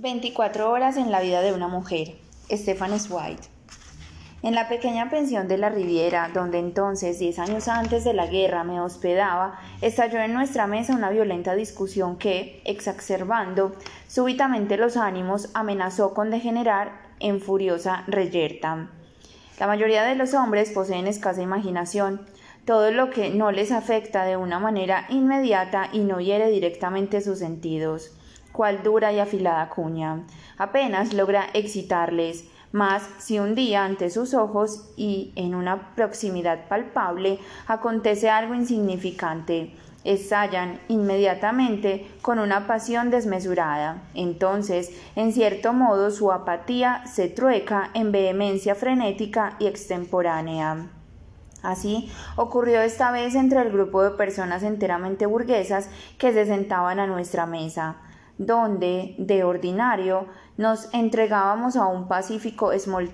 24 horas en la vida de una mujer. Stephen White. En la pequeña pensión de la Riviera, donde entonces, diez años antes de la guerra, me hospedaba, estalló en nuestra mesa una violenta discusión que, exacerbando súbitamente los ánimos, amenazó con degenerar en furiosa reyerta. La mayoría de los hombres poseen escasa imaginación. Todo lo que no les afecta de una manera inmediata y no hiere directamente sus sentidos cual dura y afilada cuña. Apenas logra excitarles, mas si un día ante sus ojos y en una proximidad palpable acontece algo insignificante, estallan inmediatamente con una pasión desmesurada. Entonces, en cierto modo, su apatía se trueca en vehemencia frenética y extemporánea. Así ocurrió esta vez entre el grupo de personas enteramente burguesas que se sentaban a nuestra mesa donde, de ordinario, nos entregábamos a un pacífico small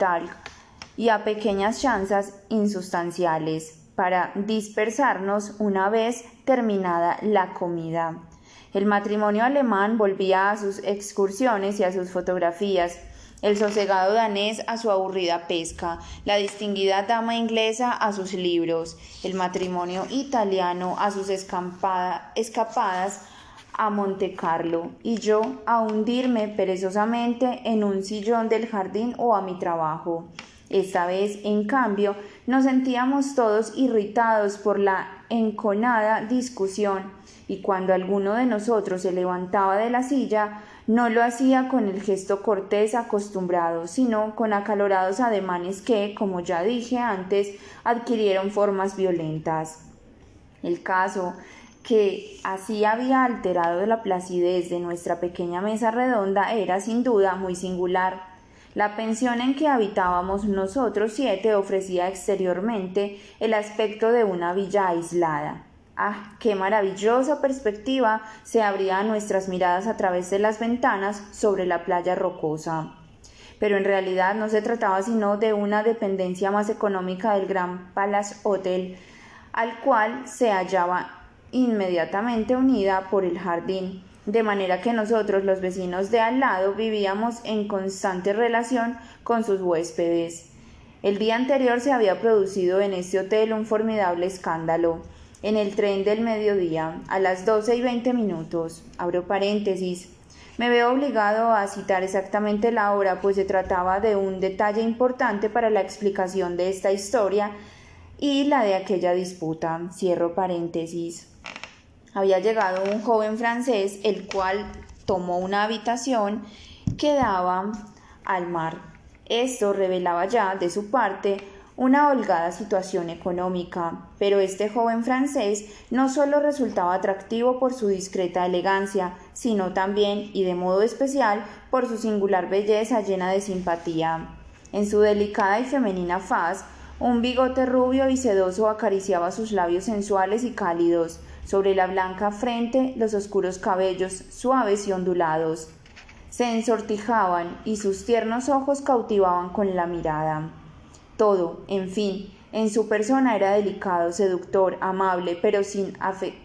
y a pequeñas chanzas insustanciales para dispersarnos una vez terminada la comida. El matrimonio alemán volvía a sus excursiones y a sus fotografías, el sosegado danés a su aburrida pesca, la distinguida dama inglesa a sus libros, el matrimonio italiano a sus escapadas a Monte Carlo y yo a hundirme perezosamente en un sillón del jardín o a mi trabajo. Esta vez, en cambio, nos sentíamos todos irritados por la enconada discusión, y cuando alguno de nosotros se levantaba de la silla, no lo hacía con el gesto cortés acostumbrado, sino con acalorados ademanes que, como ya dije antes, adquirieron formas violentas. El caso que así había alterado la placidez de nuestra pequeña mesa redonda era sin duda muy singular. La pensión en que habitábamos nosotros siete ofrecía exteriormente el aspecto de una villa aislada. Ah, qué maravillosa perspectiva se abría a nuestras miradas a través de las ventanas sobre la playa rocosa. Pero en realidad no se trataba sino de una dependencia más económica del Gran Palace Hotel, al cual se hallaba inmediatamente unida por el jardín, de manera que nosotros los vecinos de al lado vivíamos en constante relación con sus huéspedes. El día anterior se había producido en este hotel un formidable escándalo. En el tren del mediodía, a las doce y veinte minutos, abro paréntesis, me veo obligado a citar exactamente la hora, pues se trataba de un detalle importante para la explicación de esta historia y la de aquella disputa. Cierro paréntesis había llegado un joven francés, el cual tomó una habitación que daba al mar. Esto revelaba ya, de su parte, una holgada situación económica, pero este joven francés no solo resultaba atractivo por su discreta elegancia, sino también, y de modo especial, por su singular belleza llena de simpatía. En su delicada y femenina faz, un bigote rubio y sedoso acariciaba sus labios sensuales y cálidos, sobre la blanca frente los oscuros cabellos suaves y ondulados se ensortijaban y sus tiernos ojos cautivaban con la mirada. Todo, en fin, en su persona era delicado, seductor, amable, pero sin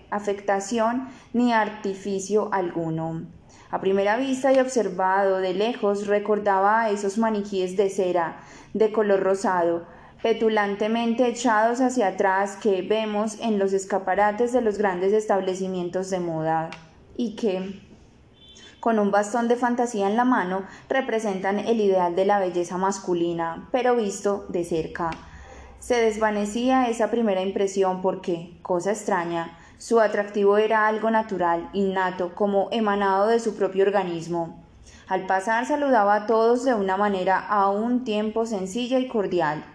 afectación ni artificio alguno. A primera vista y observado de lejos recordaba a esos maniquíes de cera, de color rosado, petulantemente echados hacia atrás que vemos en los escaparates de los grandes establecimientos de moda y que, con un bastón de fantasía en la mano, representan el ideal de la belleza masculina, pero visto de cerca. Se desvanecía esa primera impresión porque, cosa extraña, su atractivo era algo natural, innato, como emanado de su propio organismo. Al pasar saludaba a todos de una manera a un tiempo sencilla y cordial,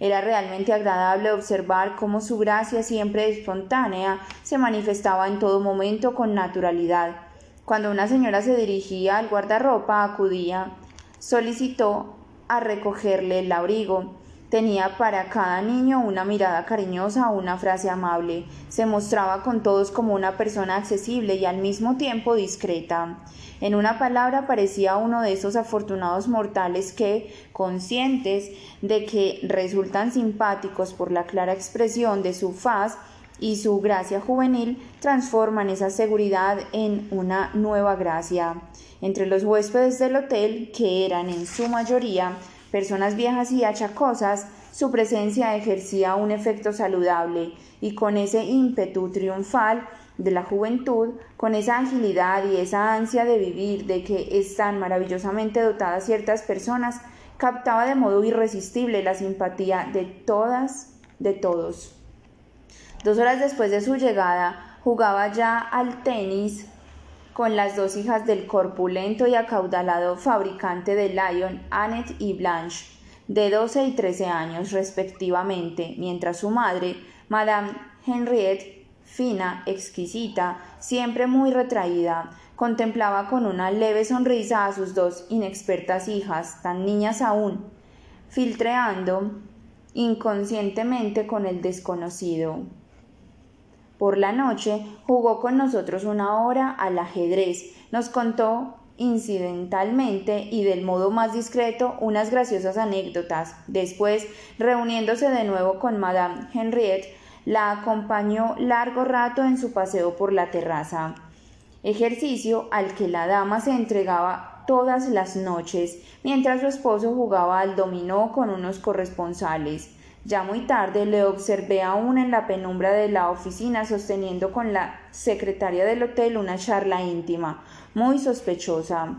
era realmente agradable observar cómo su gracia siempre espontánea se manifestaba en todo momento con naturalidad. Cuando una señora se dirigía al guardarropa, acudía, solicitó a recogerle el abrigo. Tenía para cada niño una mirada cariñosa o una frase amable. Se mostraba con todos como una persona accesible y al mismo tiempo discreta. En una palabra parecía uno de esos afortunados mortales que, conscientes de que resultan simpáticos por la clara expresión de su faz, y su gracia juvenil transforman esa seguridad en una nueva gracia. Entre los huéspedes del hotel, que eran en su mayoría personas viejas y achacosas, su presencia ejercía un efecto saludable y con ese ímpetu triunfal de la juventud, con esa agilidad y esa ansia de vivir de que están maravillosamente dotadas ciertas personas, captaba de modo irresistible la simpatía de todas, de todos. Dos horas después de su llegada, jugaba ya al tenis con las dos hijas del corpulento y acaudalado fabricante de Lyon, Annette y Blanche, de 12 y 13 años respectivamente, mientras su madre, Madame Henriette, fina, exquisita, siempre muy retraída, contemplaba con una leve sonrisa a sus dos inexpertas hijas, tan niñas aún, filtreando inconscientemente con el desconocido. Por la noche jugó con nosotros una hora al ajedrez, nos contó incidentalmente y del modo más discreto unas graciosas anécdotas. Después, reuniéndose de nuevo con Madame Henriette, la acompañó largo rato en su paseo por la terraza, ejercicio al que la dama se entregaba todas las noches, mientras su esposo jugaba al dominó con unos corresponsales. Ya muy tarde le observé aún en la penumbra de la oficina sosteniendo con la secretaria del hotel una charla íntima, muy sospechosa.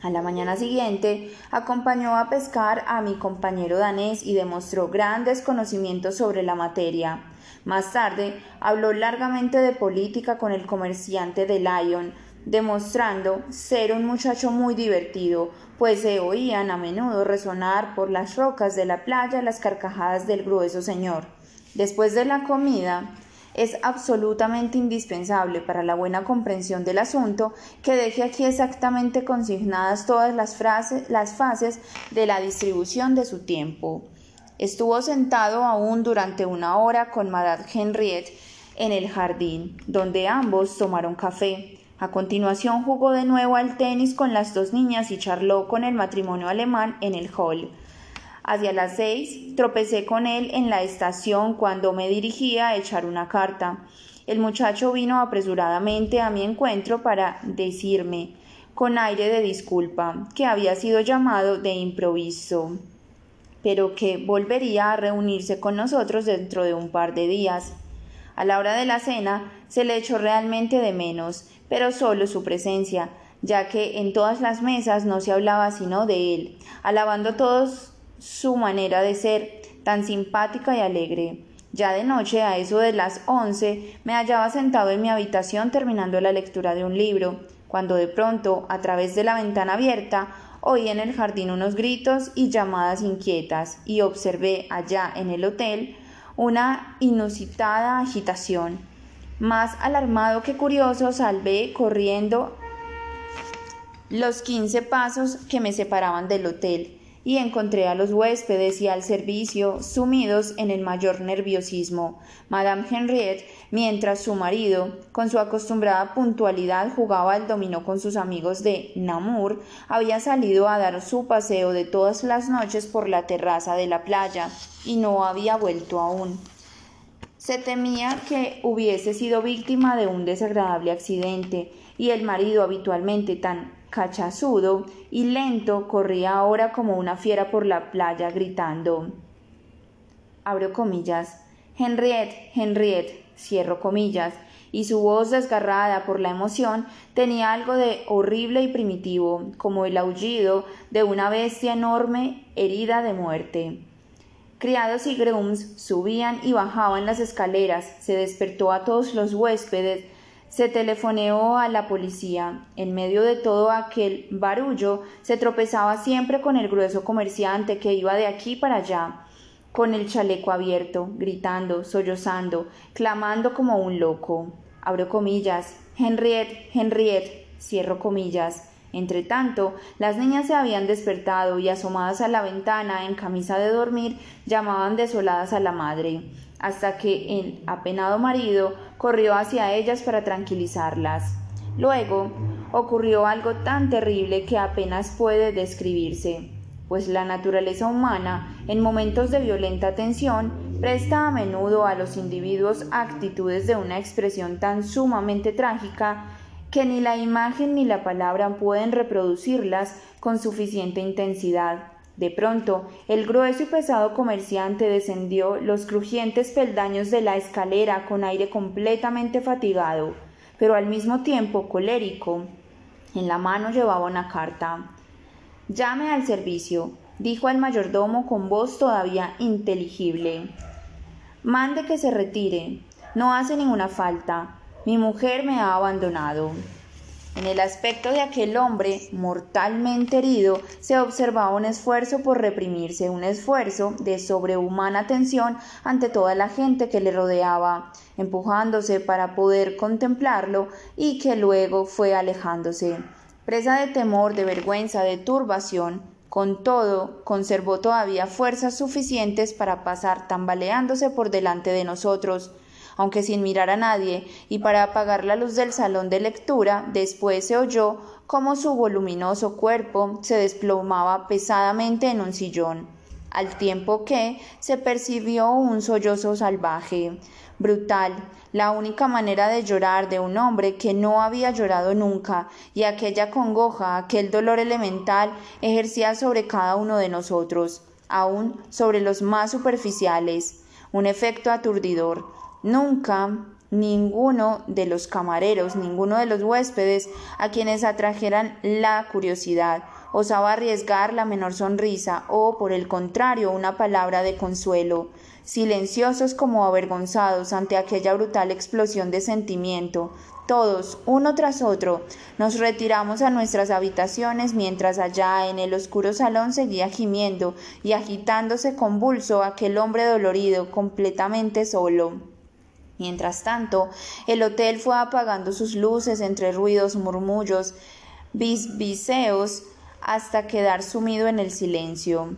A la mañana siguiente acompañó a pescar a mi compañero danés y demostró grandes conocimientos sobre la materia. Más tarde habló largamente de política con el comerciante de Lyon, demostrando ser un muchacho muy divertido, pues se oían a menudo resonar por las rocas de la playa las carcajadas del grueso señor. Después de la comida, es absolutamente indispensable para la buena comprensión del asunto que deje aquí exactamente consignadas todas las, las fases de la distribución de su tiempo. Estuvo sentado aún durante una hora con Madame Henriette en el jardín, donde ambos tomaron café. A continuación jugó de nuevo al tenis con las dos niñas y charló con el matrimonio alemán en el hall. Hacia las seis tropecé con él en la estación cuando me dirigía a echar una carta. El muchacho vino apresuradamente a mi encuentro para decirme, con aire de disculpa, que había sido llamado de improviso, pero que volvería a reunirse con nosotros dentro de un par de días. A la hora de la cena se le echó realmente de menos, pero solo su presencia, ya que en todas las mesas no se hablaba sino de él, alabando todos su manera de ser, tan simpática y alegre. Ya de noche, a eso de las once, me hallaba sentado en mi habitación terminando la lectura de un libro, cuando de pronto, a través de la ventana abierta, oí en el jardín unos gritos y llamadas inquietas, y observé allá en el hotel una inusitada agitación. Más alarmado que curioso, salvé corriendo los quince pasos que me separaban del hotel y encontré a los huéspedes y al servicio sumidos en el mayor nerviosismo. Madame Henriette, mientras su marido, con su acostumbrada puntualidad, jugaba al dominó con sus amigos de Namur, había salido a dar su paseo de todas las noches por la terraza de la playa y no había vuelto aún. Se temía que hubiese sido víctima de un desagradable accidente, y el marido, habitualmente tan cachazudo y lento, corría ahora como una fiera por la playa gritando. Abro comillas. Henriette, Henriette, cierro comillas, y su voz desgarrada por la emoción tenía algo de horrible y primitivo, como el aullido de una bestia enorme herida de muerte. Criados y grooms subían y bajaban las escaleras, se despertó a todos los huéspedes, se telefoneó a la policía. En medio de todo aquel barullo se tropezaba siempre con el grueso comerciante que iba de aquí para allá, con el chaleco abierto, gritando, sollozando, clamando como un loco. Abro comillas. Henriette, Henriette, cierro comillas. Entretanto, las niñas se habían despertado y asomadas a la ventana en camisa de dormir llamaban desoladas a la madre, hasta que el apenado marido corrió hacia ellas para tranquilizarlas. Luego ocurrió algo tan terrible que apenas puede describirse, pues la naturaleza humana, en momentos de violenta tensión, presta a menudo a los individuos actitudes de una expresión tan sumamente trágica que ni la imagen ni la palabra pueden reproducirlas con suficiente intensidad. De pronto, el grueso y pesado comerciante descendió los crujientes peldaños de la escalera con aire completamente fatigado, pero al mismo tiempo colérico. En la mano llevaba una carta. Llame al servicio, dijo el mayordomo con voz todavía inteligible. Mande que se retire. No hace ninguna falta. Mi mujer me ha abandonado. En el aspecto de aquel hombre mortalmente herido se observaba un esfuerzo por reprimirse, un esfuerzo de sobrehumana atención ante toda la gente que le rodeaba, empujándose para poder contemplarlo y que luego fue alejándose. Presa de temor, de vergüenza, de turbación, con todo, conservó todavía fuerzas suficientes para pasar tambaleándose por delante de nosotros, aunque sin mirar a nadie, y para apagar la luz del salón de lectura, después se oyó cómo su voluminoso cuerpo se desplomaba pesadamente en un sillón, al tiempo que se percibió un sollozo salvaje, brutal, la única manera de llorar de un hombre que no había llorado nunca, y aquella congoja, aquel dolor elemental ejercía sobre cada uno de nosotros, aun sobre los más superficiales, un efecto aturdidor, Nunca ninguno de los camareros, ninguno de los huéspedes a quienes atrajeran la curiosidad, osaba arriesgar la menor sonrisa o, por el contrario, una palabra de consuelo, silenciosos como avergonzados ante aquella brutal explosión de sentimiento. Todos, uno tras otro, nos retiramos a nuestras habitaciones mientras allá en el oscuro salón seguía gimiendo y agitándose convulso aquel hombre dolorido, completamente solo. Mientras tanto, el hotel fue apagando sus luces entre ruidos, murmullos, bisbiseos, hasta quedar sumido en el silencio.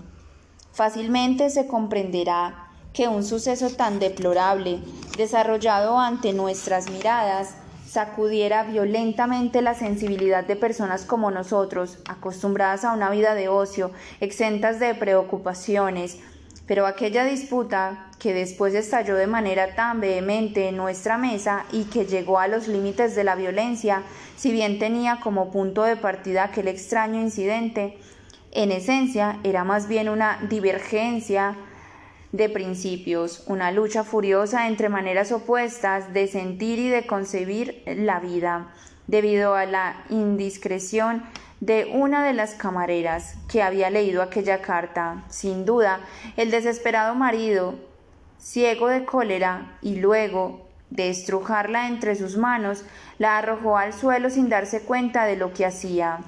Fácilmente se comprenderá que un suceso tan deplorable, desarrollado ante nuestras miradas, sacudiera violentamente la sensibilidad de personas como nosotros, acostumbradas a una vida de ocio, exentas de preocupaciones, pero aquella disputa que después estalló de manera tan vehemente en nuestra mesa y que llegó a los límites de la violencia, si bien tenía como punto de partida aquel extraño incidente, en esencia era más bien una divergencia de principios, una lucha furiosa entre maneras opuestas de sentir y de concebir la vida, debido a la indiscreción de una de las camareras que había leído aquella carta. Sin duda, el desesperado marido, ciego de cólera, y luego de estrujarla entre sus manos, la arrojó al suelo sin darse cuenta de lo que hacía.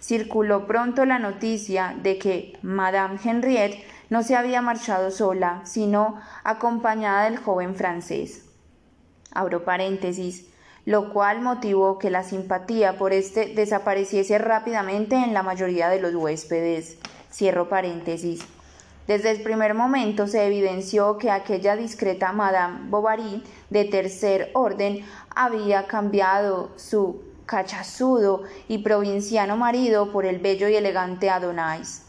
Circuló pronto la noticia de que Madame Henriette no se había marchado sola, sino acompañada del joven francés. Abro paréntesis lo cual motivó que la simpatía por este desapareciese rápidamente en la mayoría de los huéspedes. Cierro paréntesis. Desde el primer momento se evidenció que aquella discreta Madame Bovary de tercer orden había cambiado su cachazudo y provinciano marido por el bello y elegante Adonais.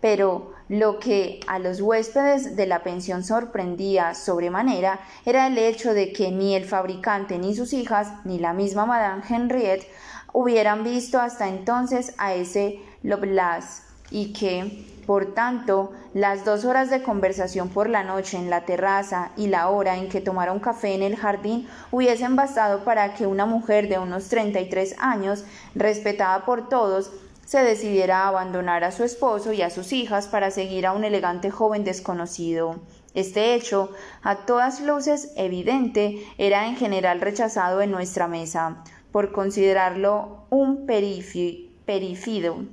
Pero lo que a los huéspedes de la pensión sorprendía sobremanera era el hecho de que ni el fabricante ni sus hijas, ni la misma Madame Henriette, hubieran visto hasta entonces a ese Lovelace y que, por tanto, las dos horas de conversación por la noche en la terraza y la hora en que tomaron café en el jardín hubiesen bastado para que una mujer de unos treinta y tres años, respetada por todos, se decidiera a abandonar a su esposo y a sus hijas para seguir a un elegante joven desconocido. Este hecho, a todas luces evidente, era en general rechazado en nuestra mesa, por considerarlo un perifido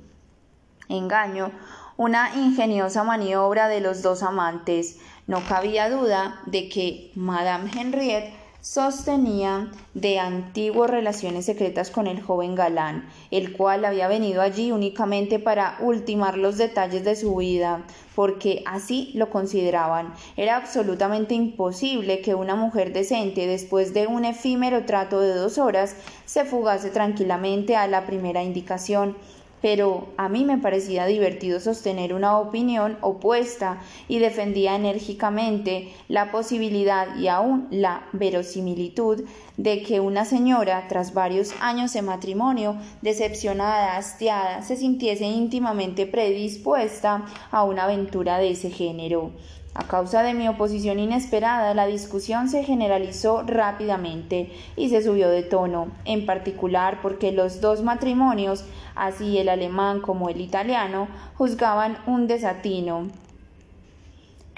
engaño, una ingeniosa maniobra de los dos amantes. No cabía duda de que Madame Henriette sostenía de antiguas relaciones secretas con el joven galán, el cual había venido allí únicamente para ultimar los detalles de su vida, porque así lo consideraban. Era absolutamente imposible que una mujer decente, después de un efímero trato de dos horas, se fugase tranquilamente a la primera indicación pero a mí me parecía divertido sostener una opinión opuesta y defendía enérgicamente la posibilidad y aún la verosimilitud de que una señora, tras varios años de matrimonio, decepcionada, hastiada, se sintiese íntimamente predispuesta a una aventura de ese género. A causa de mi oposición inesperada, la discusión se generalizó rápidamente y se subió de tono, en particular porque los dos matrimonios, así el alemán como el italiano, juzgaban un desatino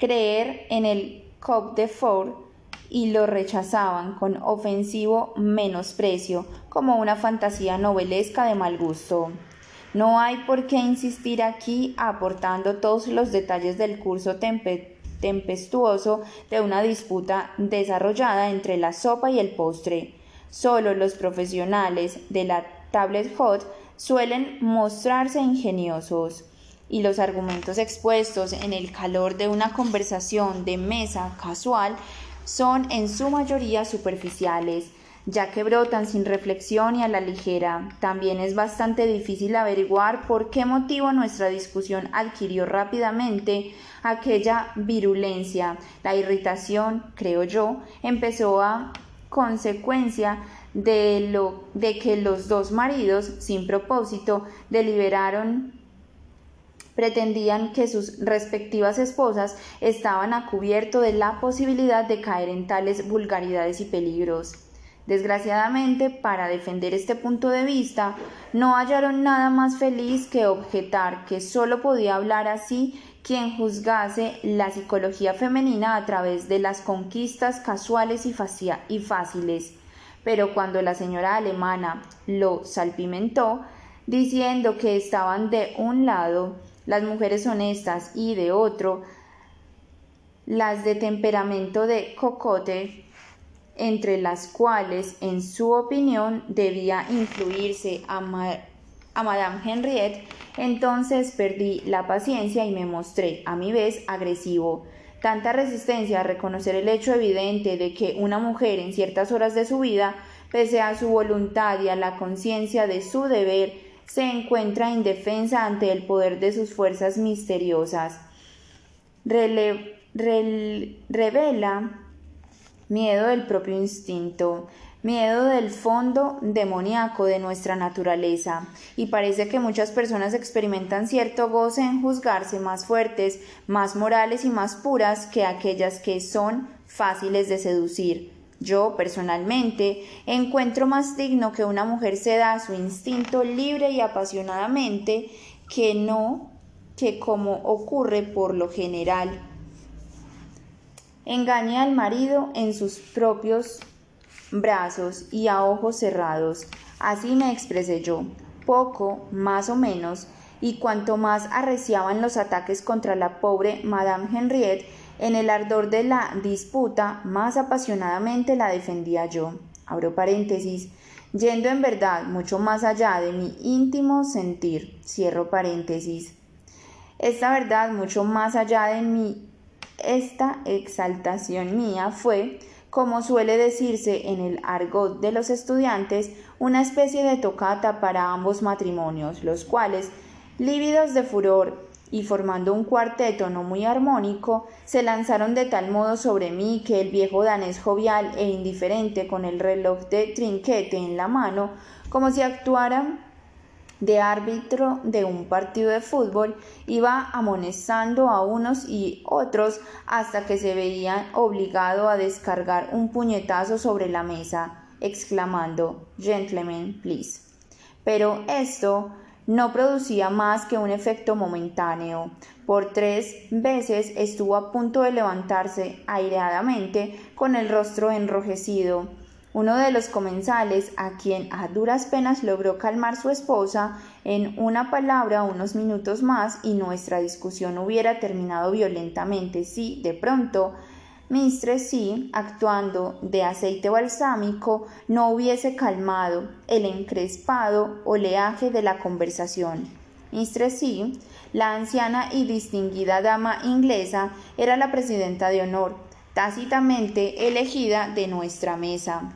creer en el Cop de Ford y lo rechazaban con ofensivo menosprecio, como una fantasía novelesca de mal gusto. No hay por qué insistir aquí aportando todos los detalles del curso tempe tempestuoso de una disputa desarrollada entre la sopa y el postre. Solo los profesionales de la tablet hot suelen mostrarse ingeniosos y los argumentos expuestos en el calor de una conversación de mesa casual son en su mayoría superficiales ya que brotan sin reflexión y a la ligera. También es bastante difícil averiguar por qué motivo nuestra discusión adquirió rápidamente aquella virulencia. La irritación, creo yo, empezó a consecuencia de, lo, de que los dos maridos, sin propósito, deliberaron pretendían que sus respectivas esposas estaban a cubierto de la posibilidad de caer en tales vulgaridades y peligros. Desgraciadamente, para defender este punto de vista, no hallaron nada más feliz que objetar que sólo podía hablar así quien juzgase la psicología femenina a través de las conquistas casuales y, y fáciles. Pero cuando la señora alemana lo salpimentó, diciendo que estaban de un lado las mujeres honestas y de otro las de temperamento de cocote, entre las cuales, en su opinión, debía influirse a, Madame Henriette, entonces perdí la paciencia y me mostré, a mi vez, agresivo. Tanta resistencia a reconocer el hecho evidente de que una mujer en ciertas horas de su vida, pese a su voluntad y a la conciencia de su deber, se encuentra indefensa ante el poder de sus fuerzas misteriosas. revela miedo del propio instinto, miedo del fondo demoníaco de nuestra naturaleza, y parece que muchas personas experimentan cierto goce en juzgarse más fuertes, más morales y más puras que aquellas que son fáciles de seducir. Yo, personalmente, encuentro más digno que una mujer ceda a su instinto libre y apasionadamente que no que como ocurre por lo general Engañe al marido en sus propios brazos y a ojos cerrados. Así me expresé yo, poco, más o menos, y cuanto más arreciaban los ataques contra la pobre Madame Henriette, en el ardor de la disputa, más apasionadamente la defendía yo. Abro paréntesis, yendo en verdad mucho más allá de mi íntimo sentir. Cierro paréntesis. Esta verdad mucho más allá de mi esta exaltación mía fue, como suele decirse en el argot de los estudiantes, una especie de tocata para ambos matrimonios, los cuales, lívidos de furor y formando un cuarteto no muy armónico, se lanzaron de tal modo sobre mí que el viejo danés jovial e indiferente con el reloj de trinquete en la mano, como si actuara de árbitro de un partido de fútbol iba amonestando a unos y otros hasta que se veían obligado a descargar un puñetazo sobre la mesa, exclamando Gentlemen, please. Pero esto no producía más que un efecto momentáneo. Por tres veces estuvo a punto de levantarse aireadamente con el rostro enrojecido uno de los comensales, a quien a duras penas logró calmar su esposa, en una palabra unos minutos más y nuestra discusión hubiera terminado violentamente si, de pronto, Mistress C, actuando de aceite balsámico, no hubiese calmado el encrespado oleaje de la conversación. Mistress C, la anciana y distinguida dama inglesa, era la presidenta de honor, tácitamente elegida de nuestra mesa.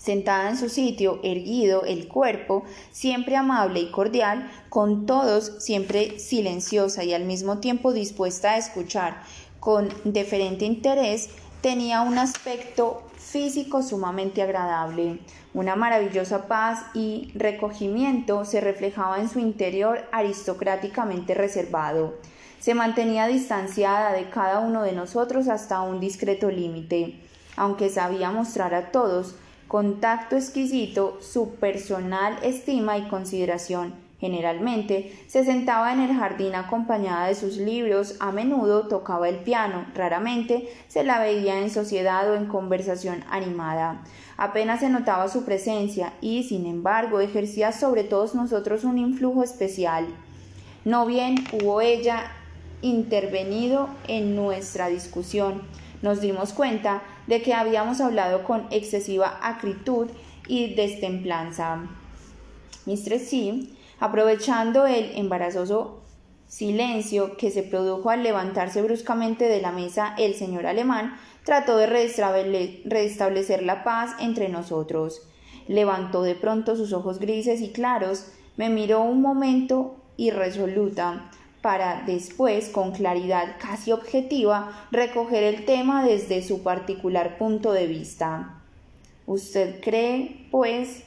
Sentada en su sitio, erguido el cuerpo, siempre amable y cordial, con todos siempre silenciosa y al mismo tiempo dispuesta a escuchar con deferente interés, tenía un aspecto físico sumamente agradable. Una maravillosa paz y recogimiento se reflejaba en su interior aristocráticamente reservado. Se mantenía distanciada de cada uno de nosotros hasta un discreto límite, aunque sabía mostrar a todos contacto exquisito, su personal estima y consideración. Generalmente se sentaba en el jardín acompañada de sus libros, a menudo tocaba el piano, raramente se la veía en sociedad o en conversación animada. Apenas se notaba su presencia y, sin embargo, ejercía sobre todos nosotros un influjo especial. No bien hubo ella intervenido en nuestra discusión, nos dimos cuenta de que habíamos hablado con excesiva acritud y destemplanza. Mistress C, aprovechando el embarazoso silencio que se produjo al levantarse bruscamente de la mesa el señor alemán, trató de restablecer la paz entre nosotros. Levantó de pronto sus ojos grises y claros, me miró un momento irresoluta, para después, con claridad casi objetiva, recoger el tema desde su particular punto de vista. ¿Usted cree, pues,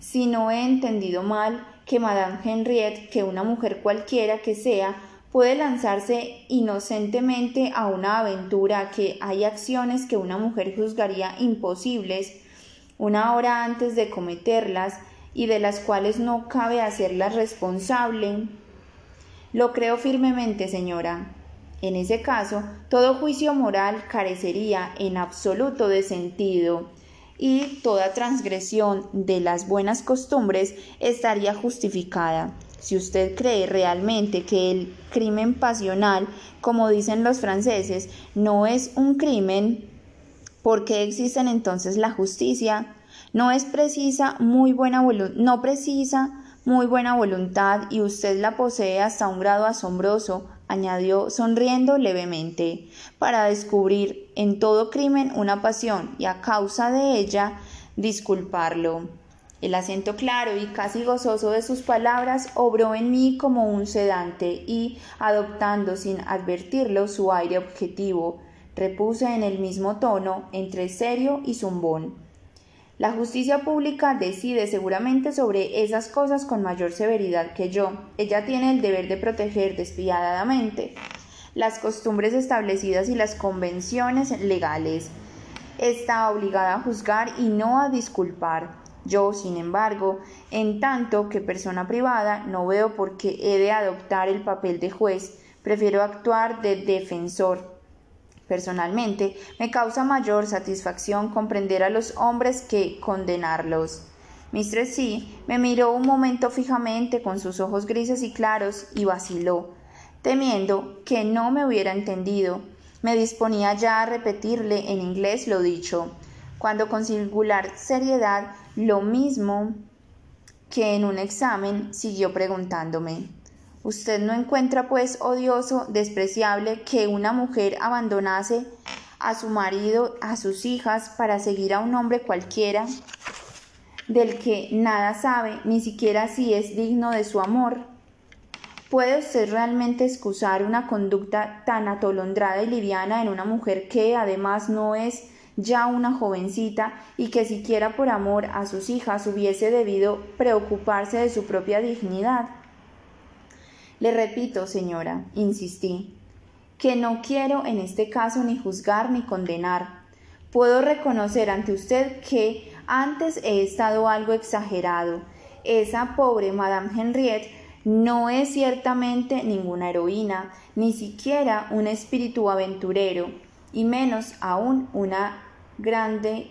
si no he entendido mal, que Madame Henriette, que una mujer cualquiera que sea, puede lanzarse inocentemente a una aventura que hay acciones que una mujer juzgaría imposibles una hora antes de cometerlas y de las cuales no cabe hacerlas responsable? Lo creo firmemente, señora. En ese caso, todo juicio moral carecería en absoluto de sentido y toda transgresión de las buenas costumbres estaría justificada. Si usted cree realmente que el crimen pasional, como dicen los franceses, no es un crimen, ¿por qué existen entonces la justicia? No es precisa muy buena no precisa muy buena voluntad y usted la posee hasta un grado asombroso, añadió sonriendo levemente, para descubrir en todo crimen una pasión y a causa de ella disculparlo. El acento claro y casi gozoso de sus palabras obró en mí como un sedante y, adoptando sin advertirlo su aire objetivo, repuse en el mismo tono entre serio y zumbón. La justicia pública decide seguramente sobre esas cosas con mayor severidad que yo. Ella tiene el deber de proteger despiadadamente las costumbres establecidas y las convenciones legales. Está obligada a juzgar y no a disculpar. Yo, sin embargo, en tanto que persona privada, no veo por qué he de adoptar el papel de juez. Prefiero actuar de defensor Personalmente, me causa mayor satisfacción comprender a los hombres que condenarlos. Mistress C me miró un momento fijamente con sus ojos grises y claros y vaciló. Temiendo que no me hubiera entendido, me disponía ya a repetirle en inglés lo dicho, cuando con singular seriedad, lo mismo que en un examen, siguió preguntándome Usted no encuentra pues odioso, despreciable que una mujer abandonase a su marido, a sus hijas, para seguir a un hombre cualquiera, del que nada sabe, ni siquiera si es digno de su amor. ¿Puede usted realmente excusar una conducta tan atolondrada y liviana en una mujer que además no es ya una jovencita y que siquiera por amor a sus hijas hubiese debido preocuparse de su propia dignidad? Le repito, señora, insistí, que no quiero en este caso ni juzgar ni condenar. Puedo reconocer ante usted que antes he estado algo exagerado. Esa pobre Madame Henriette no es ciertamente ninguna heroína, ni siquiera un espíritu aventurero, y menos aún una grande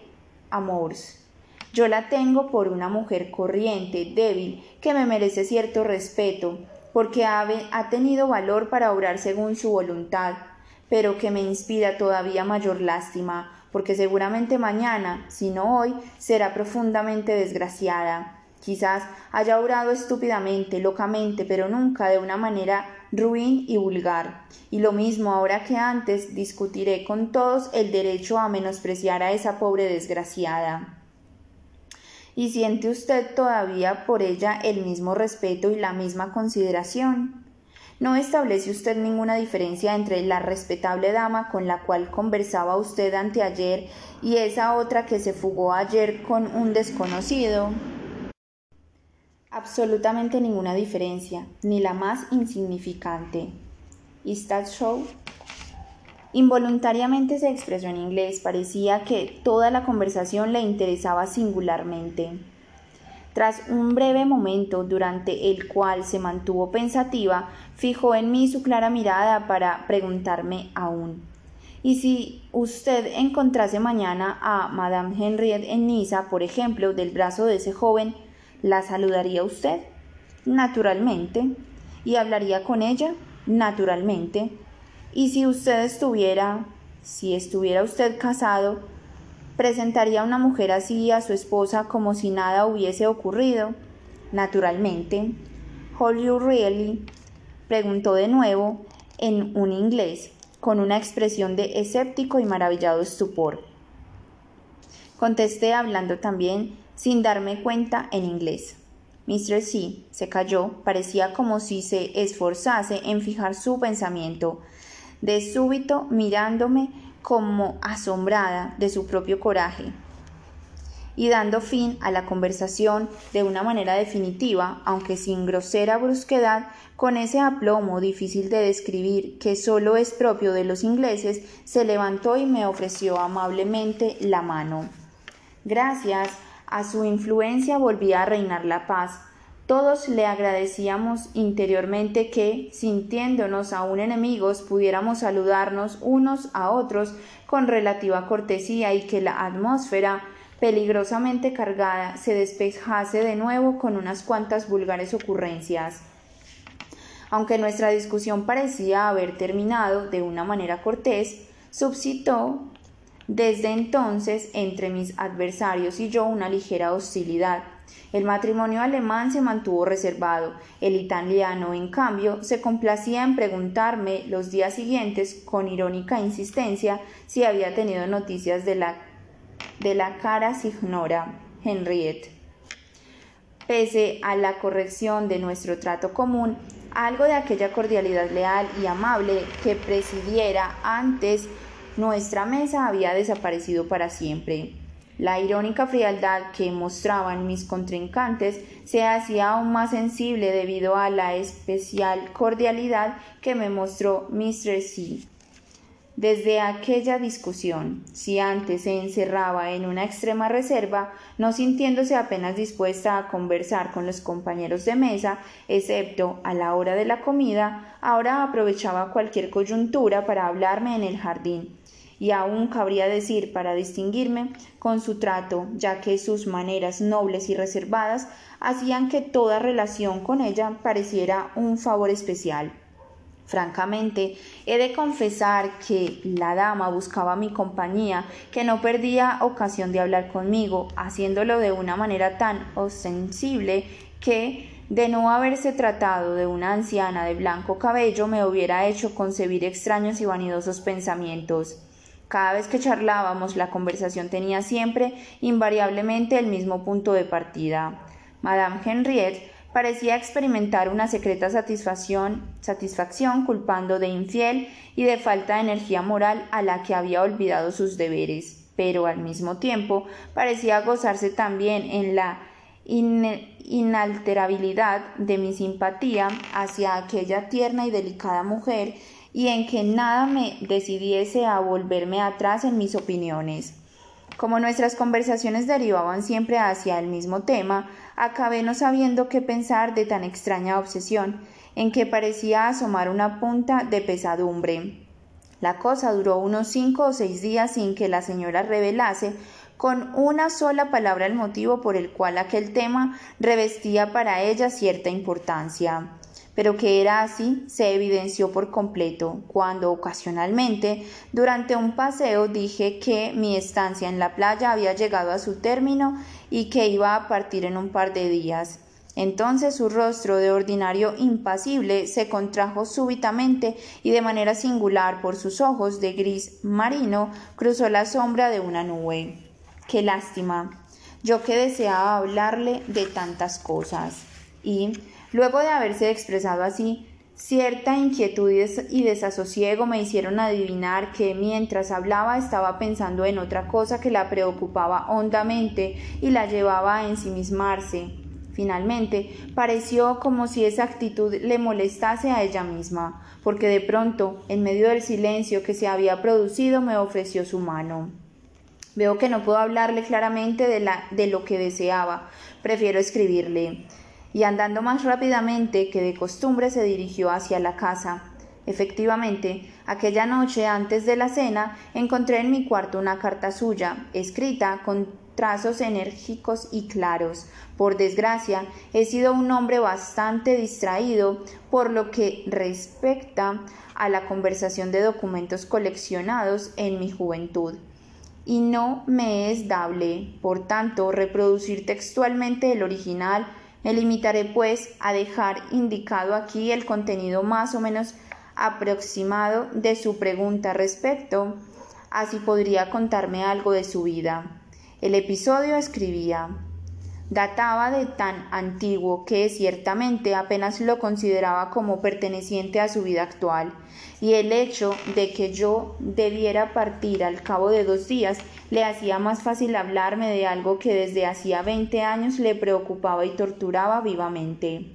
amors. Yo la tengo por una mujer corriente, débil, que me merece cierto respeto, porque ha tenido valor para obrar según su voluntad, pero que me inspira todavía mayor lástima, porque seguramente mañana, si no hoy, será profundamente desgraciada. Quizás haya obrado estúpidamente, locamente, pero nunca de una manera ruin y vulgar. Y lo mismo ahora que antes discutiré con todos el derecho a menospreciar a esa pobre desgraciada. ¿Y siente usted todavía por ella el mismo respeto y la misma consideración? ¿No establece usted ninguna diferencia entre la respetable dama con la cual conversaba usted anteayer y esa otra que se fugó ayer con un desconocido? Absolutamente ninguna diferencia, ni la más insignificante. ¿Is that so? Involuntariamente se expresó en inglés, parecía que toda la conversación le interesaba singularmente. Tras un breve momento durante el cual se mantuvo pensativa, fijó en mí su clara mirada para preguntarme aún. ¿Y si usted encontrase mañana a Madame Henriette en Niza, por ejemplo, del brazo de ese joven, ¿la saludaría usted? Naturalmente. ¿Y hablaría con ella? Naturalmente. ¿Y si usted estuviera, si estuviera usted casado, presentaría a una mujer así a su esposa como si nada hubiese ocurrido? Naturalmente. ¿Hold you really? preguntó de nuevo en un inglés, con una expresión de escéptico y maravillado estupor. Contesté hablando también, sin darme cuenta, en inglés. Mr. C. se calló, parecía como si se esforzase en fijar su pensamiento. De súbito, mirándome, como asombrada de su propio coraje y dando fin a la conversación de una manera definitiva, aunque sin grosera brusquedad, con ese aplomo difícil de describir que solo es propio de los ingleses, se levantó y me ofreció amablemente la mano. Gracias a su influencia volvía a reinar la paz, todos le agradecíamos interiormente que, sintiéndonos aún enemigos, pudiéramos saludarnos unos a otros con relativa cortesía y que la atmósfera, peligrosamente cargada, se despejase de nuevo con unas cuantas vulgares ocurrencias. Aunque nuestra discusión parecía haber terminado de una manera cortés, subsitó desde entonces entre mis adversarios y yo una ligera hostilidad el matrimonio alemán se mantuvo reservado. El italiano, en cambio, se complacía en preguntarme los días siguientes, con irónica insistencia, si había tenido noticias de la, de la cara signora Henriette. Pese a la corrección de nuestro trato común, algo de aquella cordialidad leal y amable que presidiera antes nuestra mesa había desaparecido para siempre. La irónica frialdad que mostraban mis contrincantes se hacía aún más sensible debido a la especial cordialidad que me mostró Mr. C. Desde aquella discusión, si antes se encerraba en una extrema reserva, no sintiéndose apenas dispuesta a conversar con los compañeros de mesa, excepto a la hora de la comida, ahora aprovechaba cualquier coyuntura para hablarme en el jardín y aún cabría decir para distinguirme con su trato, ya que sus maneras nobles y reservadas hacían que toda relación con ella pareciera un favor especial. Francamente, he de confesar que la dama buscaba mi compañía, que no perdía ocasión de hablar conmigo, haciéndolo de una manera tan ostensible que, de no haberse tratado de una anciana de blanco cabello, me hubiera hecho concebir extraños y vanidosos pensamientos. Cada vez que charlábamos, la conversación tenía siempre, invariablemente, el mismo punto de partida. Madame Henriette parecía experimentar una secreta satisfacción, culpando de infiel y de falta de energía moral a la que había olvidado sus deberes, pero al mismo tiempo parecía gozarse también en la inalterabilidad de mi simpatía hacia aquella tierna y delicada mujer y en que nada me decidiese a volverme atrás en mis opiniones. Como nuestras conversaciones derivaban siempre hacia el mismo tema, acabé no sabiendo qué pensar de tan extraña obsesión, en que parecía asomar una punta de pesadumbre. La cosa duró unos cinco o seis días sin que la señora revelase con una sola palabra el motivo por el cual aquel tema revestía para ella cierta importancia pero que era así se evidenció por completo cuando ocasionalmente durante un paseo dije que mi estancia en la playa había llegado a su término y que iba a partir en un par de días. Entonces su rostro de ordinario impasible se contrajo súbitamente y de manera singular por sus ojos de gris marino cruzó la sombra de una nube. Qué lástima. yo que deseaba hablarle de tantas cosas. Y, luego de haberse expresado así, Cierta inquietud y desasosiego me hicieron adivinar que mientras hablaba estaba pensando en otra cosa que la preocupaba hondamente y la llevaba a ensimismarse. Finalmente, pareció como si esa actitud le molestase a ella misma, porque de pronto, en medio del silencio que se había producido, me ofreció su mano. Veo que no puedo hablarle claramente de, de lo que deseaba, prefiero escribirle y andando más rápidamente que de costumbre se dirigió hacia la casa. Efectivamente, aquella noche antes de la cena encontré en mi cuarto una carta suya, escrita con trazos enérgicos y claros. Por desgracia, he sido un hombre bastante distraído por lo que respecta a la conversación de documentos coleccionados en mi juventud y no me es dable, por tanto, reproducir textualmente el original me limitaré pues a dejar indicado aquí el contenido más o menos aproximado de su pregunta respecto a si podría contarme algo de su vida. El episodio escribía databa de tan antiguo que ciertamente apenas lo consideraba como perteneciente a su vida actual, y el hecho de que yo debiera partir al cabo de dos días le hacía más fácil hablarme de algo que desde hacía veinte años le preocupaba y torturaba vivamente.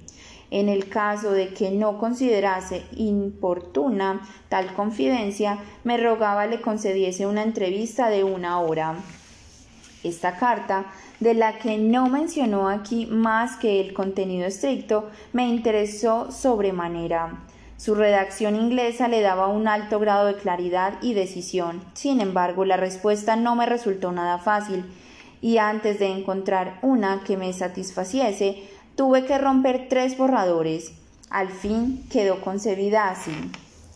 En el caso de que no considerase importuna tal confidencia, me rogaba le concediese una entrevista de una hora. Esta carta de la que no mencionó aquí más que el contenido estricto, me interesó sobremanera. Su redacción inglesa le daba un alto grado de claridad y decisión. Sin embargo, la respuesta no me resultó nada fácil, y antes de encontrar una que me satisfaciese, tuve que romper tres borradores. Al fin quedó concebida así.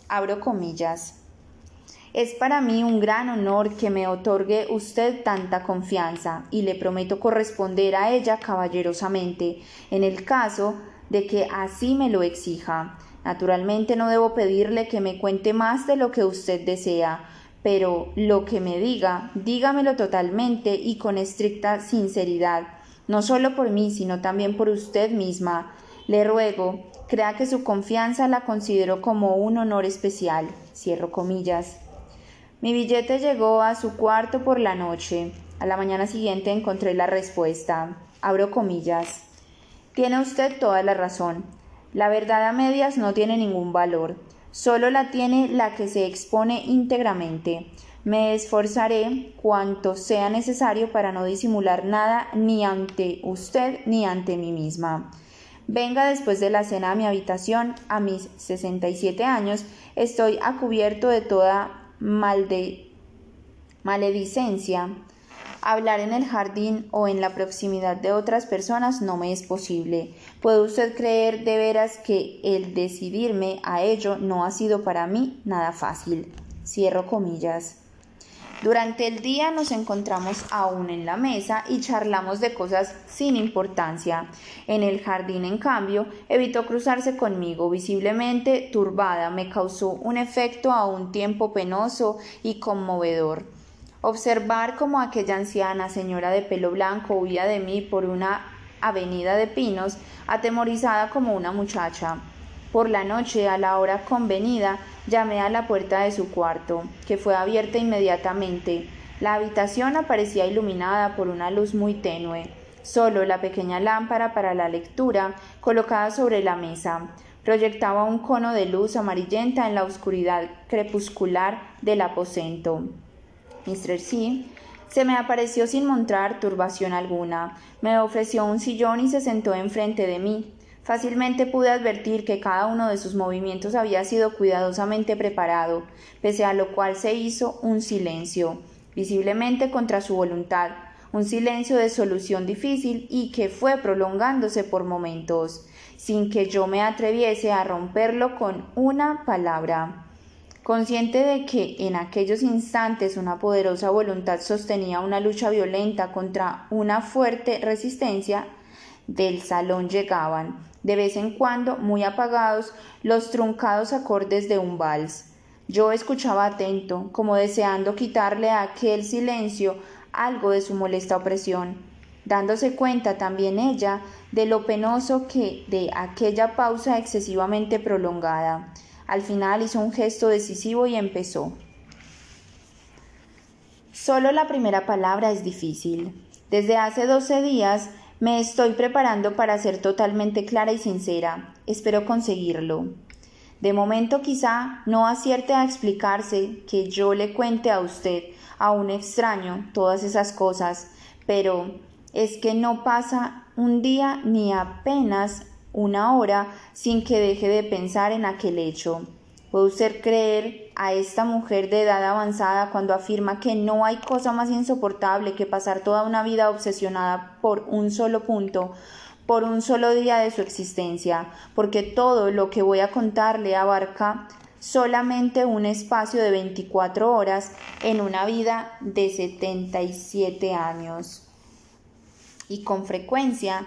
Abro comillas. Es para mí un gran honor que me otorgue usted tanta confianza y le prometo corresponder a ella caballerosamente en el caso de que así me lo exija. Naturalmente no debo pedirle que me cuente más de lo que usted desea, pero lo que me diga, dígamelo totalmente y con estricta sinceridad, no solo por mí, sino también por usted misma. Le ruego, crea que su confianza la considero como un honor especial. Cierro comillas. Mi billete llegó a su cuarto por la noche. A la mañana siguiente encontré la respuesta. Abro comillas. Tiene usted toda la razón. La verdad a medias no tiene ningún valor. Solo la tiene la que se expone íntegramente. Me esforzaré cuanto sea necesario para no disimular nada ni ante usted ni ante mí misma. Venga después de la cena a mi habitación. A mis 67 años estoy a cubierto de toda maledicencia. Hablar en el jardín o en la proximidad de otras personas no me es posible. ¿Puede usted creer de veras que el decidirme a ello no ha sido para mí nada fácil? Cierro comillas. Durante el día nos encontramos aún en la mesa y charlamos de cosas sin importancia. En el jardín, en cambio, evitó cruzarse conmigo, visiblemente turbada, me causó un efecto a un tiempo penoso y conmovedor. Observar cómo aquella anciana señora de pelo blanco huía de mí por una avenida de pinos, atemorizada como una muchacha. Por la noche, a la hora convenida, llamé a la puerta de su cuarto, que fue abierta inmediatamente. La habitación aparecía iluminada por una luz muy tenue. Solo la pequeña lámpara para la lectura, colocada sobre la mesa, proyectaba un cono de luz amarillenta en la oscuridad crepuscular del aposento. Mr. C. se me apareció sin mostrar turbación alguna. Me ofreció un sillón y se sentó enfrente de mí. Fácilmente pude advertir que cada uno de sus movimientos había sido cuidadosamente preparado, pese a lo cual se hizo un silencio, visiblemente contra su voluntad, un silencio de solución difícil y que fue prolongándose por momentos, sin que yo me atreviese a romperlo con una palabra. Consciente de que en aquellos instantes una poderosa voluntad sostenía una lucha violenta contra una fuerte resistencia, del salón llegaban, de vez en cuando, muy apagados, los truncados acordes de un vals. Yo escuchaba atento, como deseando quitarle a aquel silencio algo de su molesta opresión. dándose cuenta también ella de lo penoso que de aquella pausa excesivamente prolongada. Al final hizo un gesto decisivo y empezó. Solo la primera palabra es difícil. Desde hace doce días me estoy preparando para ser totalmente clara y sincera. Espero conseguirlo. De momento quizá no acierte a explicarse que yo le cuente a usted, a un extraño, todas esas cosas, pero es que no pasa un día ni apenas una hora sin que deje de pensar en aquel hecho. ¿Puede usted creer a esta mujer de edad avanzada cuando afirma que no hay cosa más insoportable que pasar toda una vida obsesionada por un solo punto, por un solo día de su existencia, porque todo lo que voy a contarle abarca solamente un espacio de 24 horas en una vida de 77 años? Y con frecuencia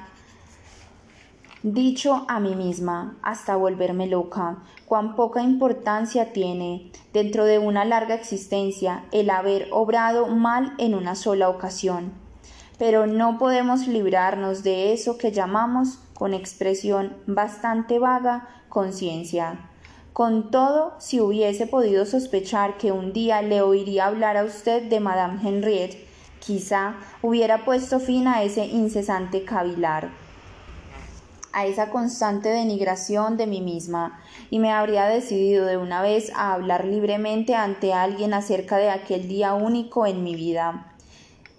dicho a mí misma hasta volverme loca, cuán poca importancia tiene dentro de una larga existencia el haber obrado mal en una sola ocasión. Pero no podemos librarnos de eso que llamamos, con expresión bastante vaga, conciencia. Con todo, si hubiese podido sospechar que un día le oiría hablar a usted de Madame Henriette, quizá hubiera puesto fin a ese incesante cavilar a esa constante denigración de mí misma y me habría decidido de una vez a hablar libremente ante alguien acerca de aquel día único en mi vida.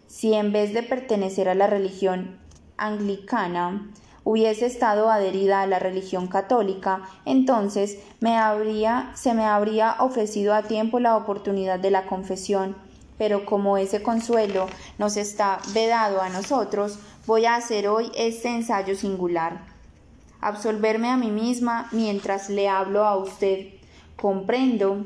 Si en vez de pertenecer a la religión anglicana hubiese estado adherida a la religión católica, entonces me habría, se me habría ofrecido a tiempo la oportunidad de la confesión, pero como ese consuelo nos está vedado a nosotros, voy a hacer hoy este ensayo singular absolverme a mí misma mientras le hablo a usted. Comprendo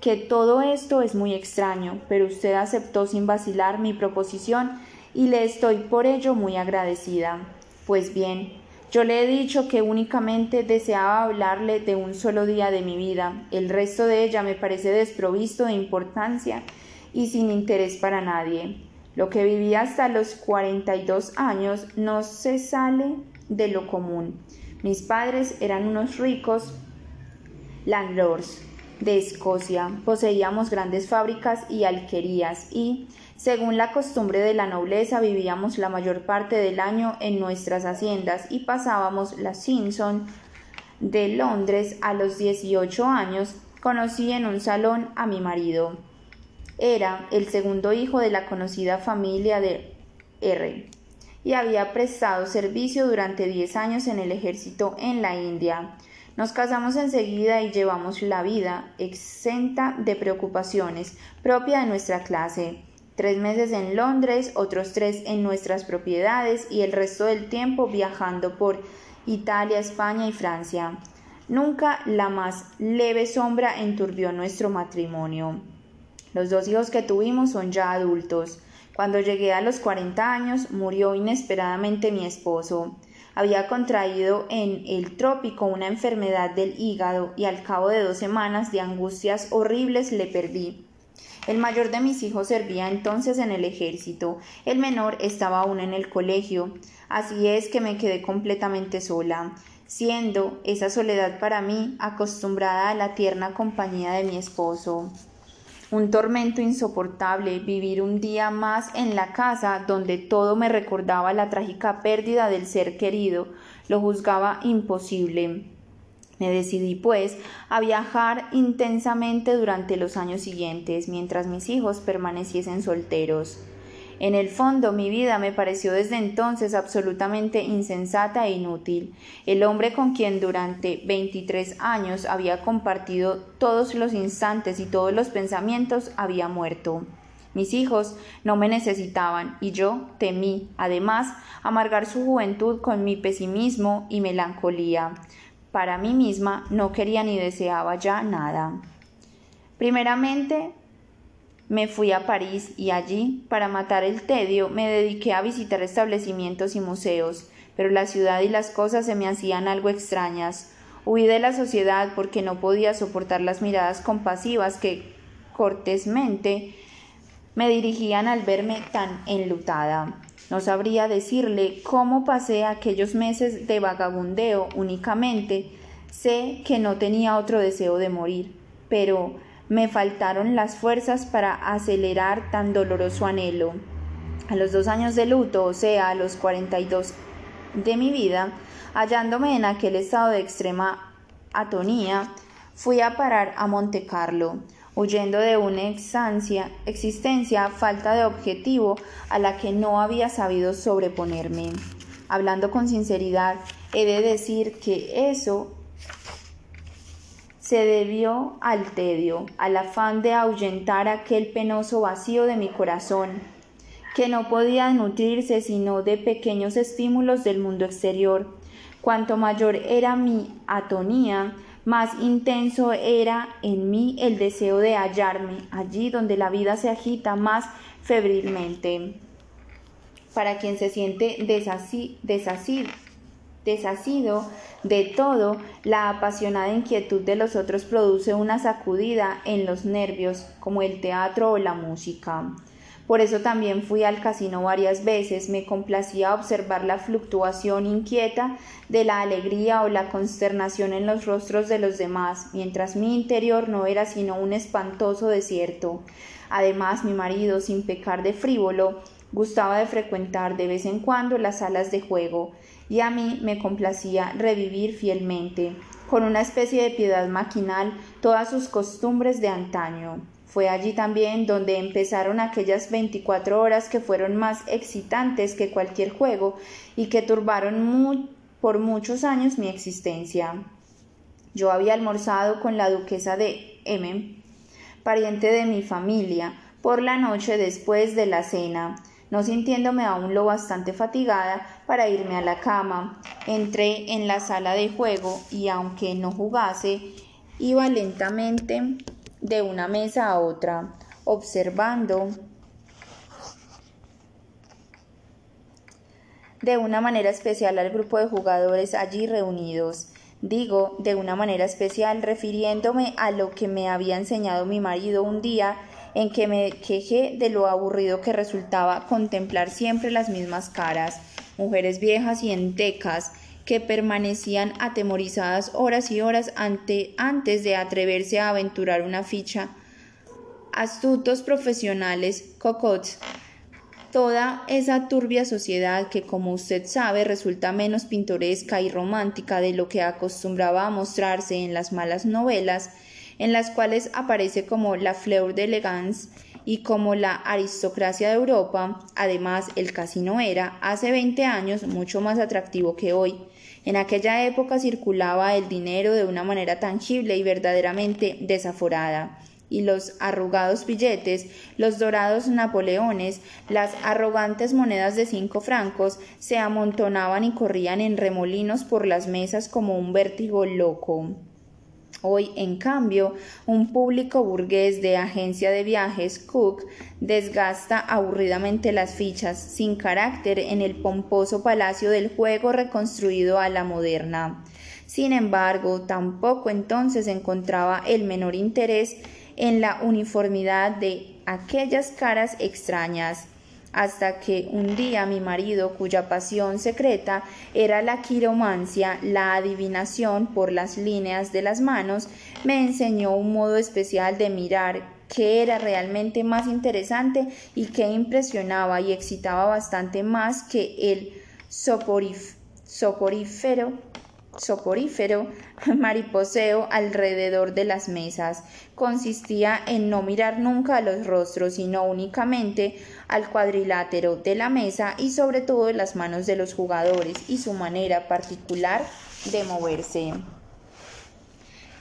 que todo esto es muy extraño, pero usted aceptó sin vacilar mi proposición y le estoy por ello muy agradecida. Pues bien, yo le he dicho que únicamente deseaba hablarle de un solo día de mi vida. El resto de ella me parece desprovisto de importancia y sin interés para nadie. Lo que viví hasta los cuarenta y dos años no se sale de lo común. Mis padres eran unos ricos landlords de Escocia, poseíamos grandes fábricas y alquerías y, según la costumbre de la nobleza, vivíamos la mayor parte del año en nuestras haciendas y pasábamos la Simpson de Londres a los 18 años. Conocí en un salón a mi marido. Era el segundo hijo de la conocida familia de R y había prestado servicio durante diez años en el ejército en la India. Nos casamos enseguida y llevamos la vida exenta de preocupaciones propia de nuestra clase. Tres meses en Londres, otros tres en nuestras propiedades y el resto del tiempo viajando por Italia, España y Francia. Nunca la más leve sombra enturbió nuestro matrimonio. Los dos hijos que tuvimos son ya adultos. Cuando llegué a los 40 años, murió inesperadamente mi esposo. Había contraído en el trópico una enfermedad del hígado y al cabo de dos semanas de angustias horribles le perdí. El mayor de mis hijos servía entonces en el ejército, el menor estaba aún en el colegio, así es que me quedé completamente sola, siendo esa soledad para mí acostumbrada a la tierna compañía de mi esposo un tormento insoportable vivir un día más en la casa donde todo me recordaba la trágica pérdida del ser querido, lo juzgaba imposible. Me decidí, pues, a viajar intensamente durante los años siguientes, mientras mis hijos permaneciesen solteros. En el fondo mi vida me pareció desde entonces absolutamente insensata e inútil. El hombre con quien durante veintitrés años había compartido todos los instantes y todos los pensamientos había muerto. Mis hijos no me necesitaban y yo temí, además, amargar su juventud con mi pesimismo y melancolía. Para mí misma no quería ni deseaba ya nada. Primeramente, me fui a París y allí, para matar el tedio, me dediqué a visitar establecimientos y museos, pero la ciudad y las cosas se me hacían algo extrañas. Huí de la sociedad porque no podía soportar las miradas compasivas que cortésmente me dirigían al verme tan enlutada. No sabría decirle cómo pasé aquellos meses de vagabundeo únicamente. Sé que no tenía otro deseo de morir, pero me faltaron las fuerzas para acelerar tan doloroso anhelo. A los dos años de luto, o sea, a los cuarenta y dos de mi vida, hallándome en aquel estado de extrema atonía, fui a parar a Monte Carlo, huyendo de una existencia falta de objetivo a la que no había sabido sobreponerme. Hablando con sinceridad, he de decir que eso se debió al tedio, al afán de ahuyentar aquel penoso vacío de mi corazón, que no podía nutrirse sino de pequeños estímulos del mundo exterior. Cuanto mayor era mi atonía, más intenso era en mí el deseo de hallarme allí donde la vida se agita más febrilmente. Para quien se siente desasido, desasido de todo, la apasionada inquietud de los otros produce una sacudida en los nervios, como el teatro o la música. Por eso también fui al casino varias veces, me complacía observar la fluctuación inquieta de la alegría o la consternación en los rostros de los demás, mientras mi interior no era sino un espantoso desierto. Además, mi marido, sin pecar de frívolo, gustaba de frecuentar de vez en cuando las salas de juego, y a mí me complacía revivir fielmente, con una especie de piedad maquinal, todas sus costumbres de antaño. Fue allí también donde empezaron aquellas veinticuatro horas que fueron más excitantes que cualquier juego y que turbaron por muchos años mi existencia. Yo había almorzado con la duquesa de M, pariente de mi familia, por la noche después de la cena. No sintiéndome aún lo bastante fatigada para irme a la cama, entré en la sala de juego y aunque no jugase, iba lentamente de una mesa a otra, observando de una manera especial al grupo de jugadores allí reunidos. Digo de una manera especial refiriéndome a lo que me había enseñado mi marido un día en que me quejé de lo aburrido que resultaba contemplar siempre las mismas caras, mujeres viejas y entecas, que permanecían atemorizadas horas y horas ante, antes de atreverse a aventurar una ficha. Astutos profesionales, cocots, toda esa turbia sociedad que, como usted sabe, resulta menos pintoresca y romántica de lo que acostumbraba a mostrarse en las malas novelas, en las cuales aparece como la fleur d'elegance y como la aristocracia de Europa, además el casino era, hace 20 años, mucho más atractivo que hoy. En aquella época circulaba el dinero de una manera tangible y verdaderamente desaforada, y los arrugados billetes, los dorados napoleones, las arrogantes monedas de cinco francos se amontonaban y corrían en remolinos por las mesas como un vértigo loco. Hoy, en cambio, un público burgués de agencia de viajes, Cook, desgasta aburridamente las fichas, sin carácter, en el pomposo palacio del juego reconstruido a la moderna. Sin embargo, tampoco entonces encontraba el menor interés en la uniformidad de aquellas caras extrañas hasta que un día mi marido, cuya pasión secreta era la quiromancia, la adivinación por las líneas de las manos, me enseñó un modo especial de mirar que era realmente más interesante y que impresionaba y excitaba bastante más que el soporífero soporífero mariposeo alrededor de las mesas. Consistía en no mirar nunca a los rostros, sino únicamente al cuadrilátero de la mesa y sobre todo las manos de los jugadores y su manera particular de moverse.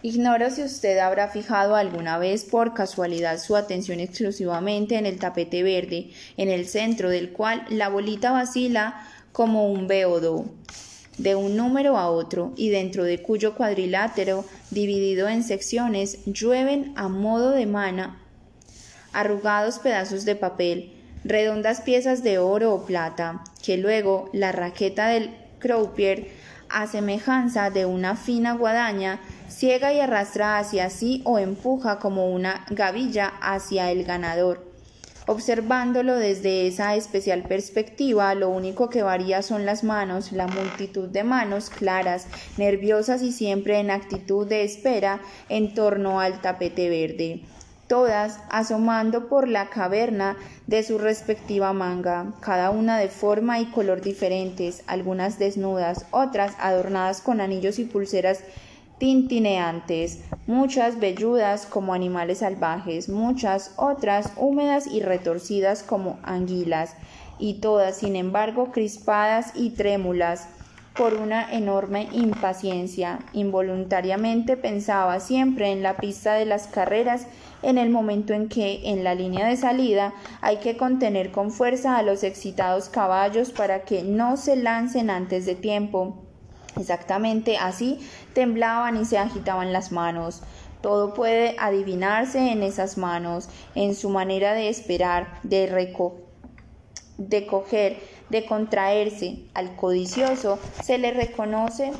Ignoro si usted habrá fijado alguna vez por casualidad su atención exclusivamente en el tapete verde, en el centro del cual la bolita vacila como un beodo de un número a otro y dentro de cuyo cuadrilátero, dividido en secciones, llueven a modo de mana arrugados pedazos de papel, redondas piezas de oro o plata, que luego la raqueta del croupier, a semejanza de una fina guadaña, ciega y arrastra hacia sí o empuja como una gavilla hacia el ganador. Observándolo desde esa especial perspectiva, lo único que varía son las manos, la multitud de manos claras, nerviosas y siempre en actitud de espera en torno al tapete verde, todas asomando por la caverna de su respectiva manga, cada una de forma y color diferentes, algunas desnudas, otras adornadas con anillos y pulseras tintineantes, muchas velludas como animales salvajes, muchas otras húmedas y retorcidas como anguilas, y todas, sin embargo, crispadas y trémulas por una enorme impaciencia. Involuntariamente pensaba siempre en la pista de las carreras en el momento en que, en la línea de salida, hay que contener con fuerza a los excitados caballos para que no se lancen antes de tiempo Exactamente así temblaban y se agitaban las manos. Todo puede adivinarse en esas manos, en su manera de esperar, de, de coger, de contraerse. Al codicioso se le reconoce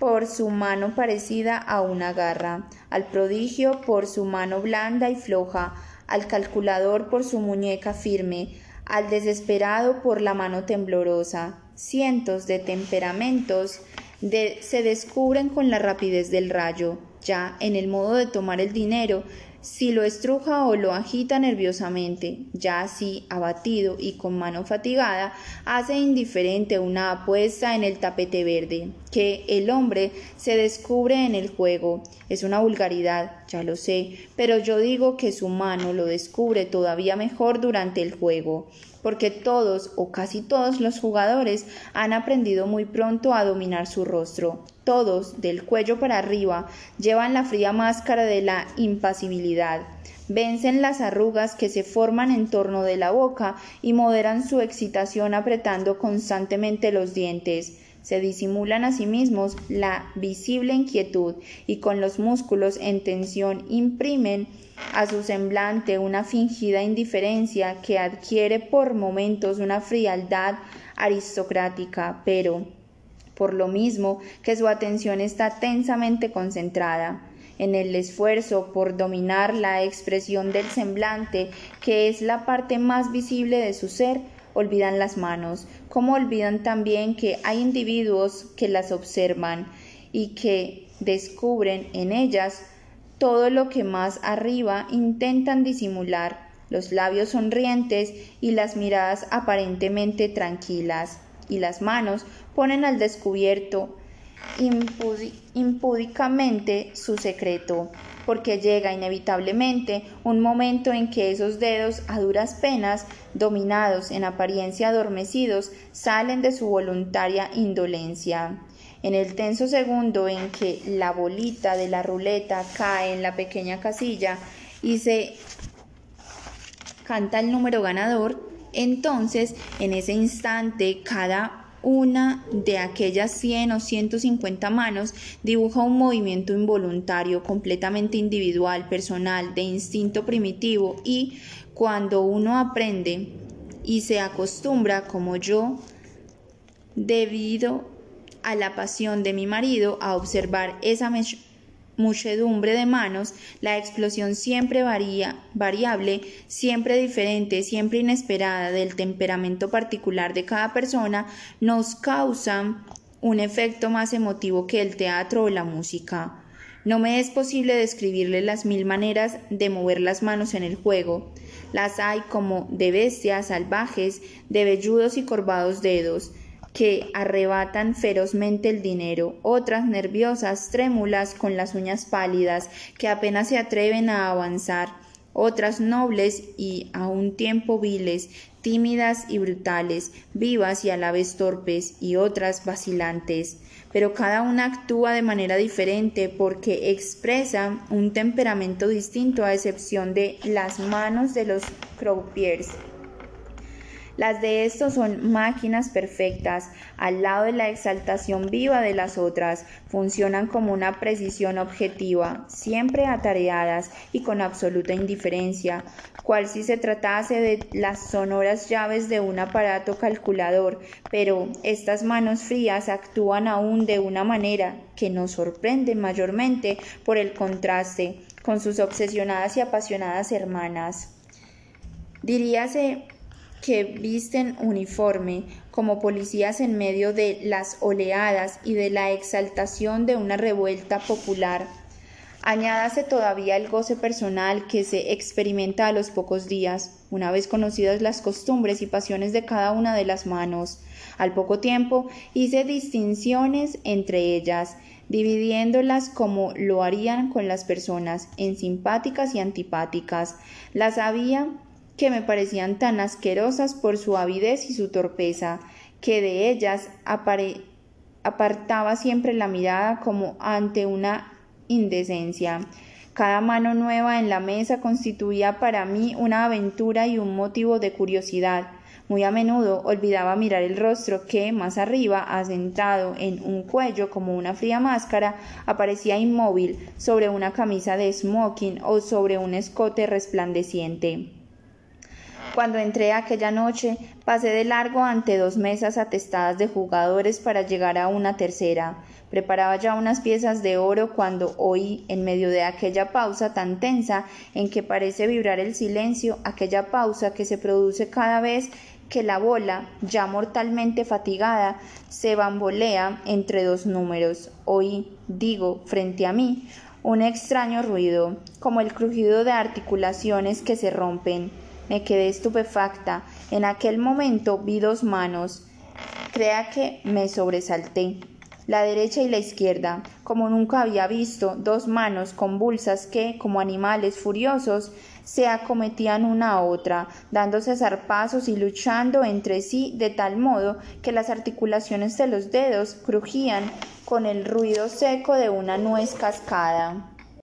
por su mano parecida a una garra, al prodigio por su mano blanda y floja, al calculador por su muñeca firme, al desesperado por la mano temblorosa. Cientos de temperamentos se descubren con la rapidez del rayo, ya en el modo de tomar el dinero, si lo estruja o lo agita nerviosamente, ya así, abatido y con mano fatigada, hace indiferente una apuesta en el tapete verde, que el hombre se descubre en el juego. Es una vulgaridad, ya lo sé, pero yo digo que su mano lo descubre todavía mejor durante el juego porque todos o casi todos los jugadores han aprendido muy pronto a dominar su rostro. Todos, del cuello para arriba, llevan la fría máscara de la impasibilidad. Vencen las arrugas que se forman en torno de la boca y moderan su excitación apretando constantemente los dientes se disimulan a sí mismos la visible inquietud y con los músculos en tensión imprimen a su semblante una fingida indiferencia que adquiere por momentos una frialdad aristocrática, pero por lo mismo que su atención está tensamente concentrada en el esfuerzo por dominar la expresión del semblante, que es la parte más visible de su ser, olvidan las manos, como olvidan también que hay individuos que las observan y que descubren en ellas todo lo que más arriba intentan disimular, los labios sonrientes y las miradas aparentemente tranquilas, y las manos ponen al descubierto impúdicamente su secreto, porque llega inevitablemente un momento en que esos dedos a duras penas, dominados, en apariencia adormecidos, salen de su voluntaria indolencia. En el tenso segundo en que la bolita de la ruleta cae en la pequeña casilla y se canta el número ganador, entonces en ese instante cada una de aquellas 100 o 150 manos dibuja un movimiento involuntario, completamente individual, personal, de instinto primitivo y cuando uno aprende y se acostumbra como yo, debido a la pasión de mi marido a observar esa muchedumbre de manos, la explosión siempre variable, siempre diferente, siempre inesperada del temperamento particular de cada persona, nos causa un efecto más emotivo que el teatro o la música. No me es posible describirle las mil maneras de mover las manos en el juego. Las hay como de bestias salvajes, de velludos y corvados dedos, que arrebatan ferozmente el dinero, otras nerviosas, trémulas, con las uñas pálidas, que apenas se atreven a avanzar, otras nobles y a un tiempo viles, tímidas y brutales, vivas y a la vez torpes, y otras vacilantes. Pero cada una actúa de manera diferente porque expresa un temperamento distinto a excepción de las manos de los croupiers. Las de estos son máquinas perfectas, al lado de la exaltación viva de las otras, funcionan como una precisión objetiva, siempre atareadas y con absoluta indiferencia, cual si se tratase de las sonoras llaves de un aparato calculador, pero estas manos frías actúan aún de una manera que nos sorprende mayormente por el contraste con sus obsesionadas y apasionadas hermanas. Diríase que visten uniforme como policías en medio de las oleadas y de la exaltación de una revuelta popular. Añádase todavía el goce personal que se experimenta a los pocos días, una vez conocidas las costumbres y pasiones de cada una de las manos. Al poco tiempo hice distinciones entre ellas, dividiéndolas como lo harían con las personas, en simpáticas y antipáticas. Las había que me parecían tan asquerosas por su avidez y su torpeza, que de ellas apartaba siempre la mirada como ante una indecencia. Cada mano nueva en la mesa constituía para mí una aventura y un motivo de curiosidad. Muy a menudo olvidaba mirar el rostro que, más arriba, asentado en un cuello como una fría máscara, aparecía inmóvil sobre una camisa de smoking o sobre un escote resplandeciente. Cuando entré aquella noche, pasé de largo ante dos mesas atestadas de jugadores para llegar a una tercera. Preparaba ya unas piezas de oro cuando oí, en medio de aquella pausa tan tensa en que parece vibrar el silencio, aquella pausa que se produce cada vez que la bola, ya mortalmente fatigada, se bambolea entre dos números. Oí, digo, frente a mí, un extraño ruido, como el crujido de articulaciones que se rompen. Me quedé estupefacta. En aquel momento vi dos manos. Crea que me sobresalté. La derecha y la izquierda, como nunca había visto, dos manos convulsas que, como animales furiosos, se acometían una a otra, dándose zarpazos y luchando entre sí de tal modo que las articulaciones de los dedos crujían con el ruido seco de una nuez cascada.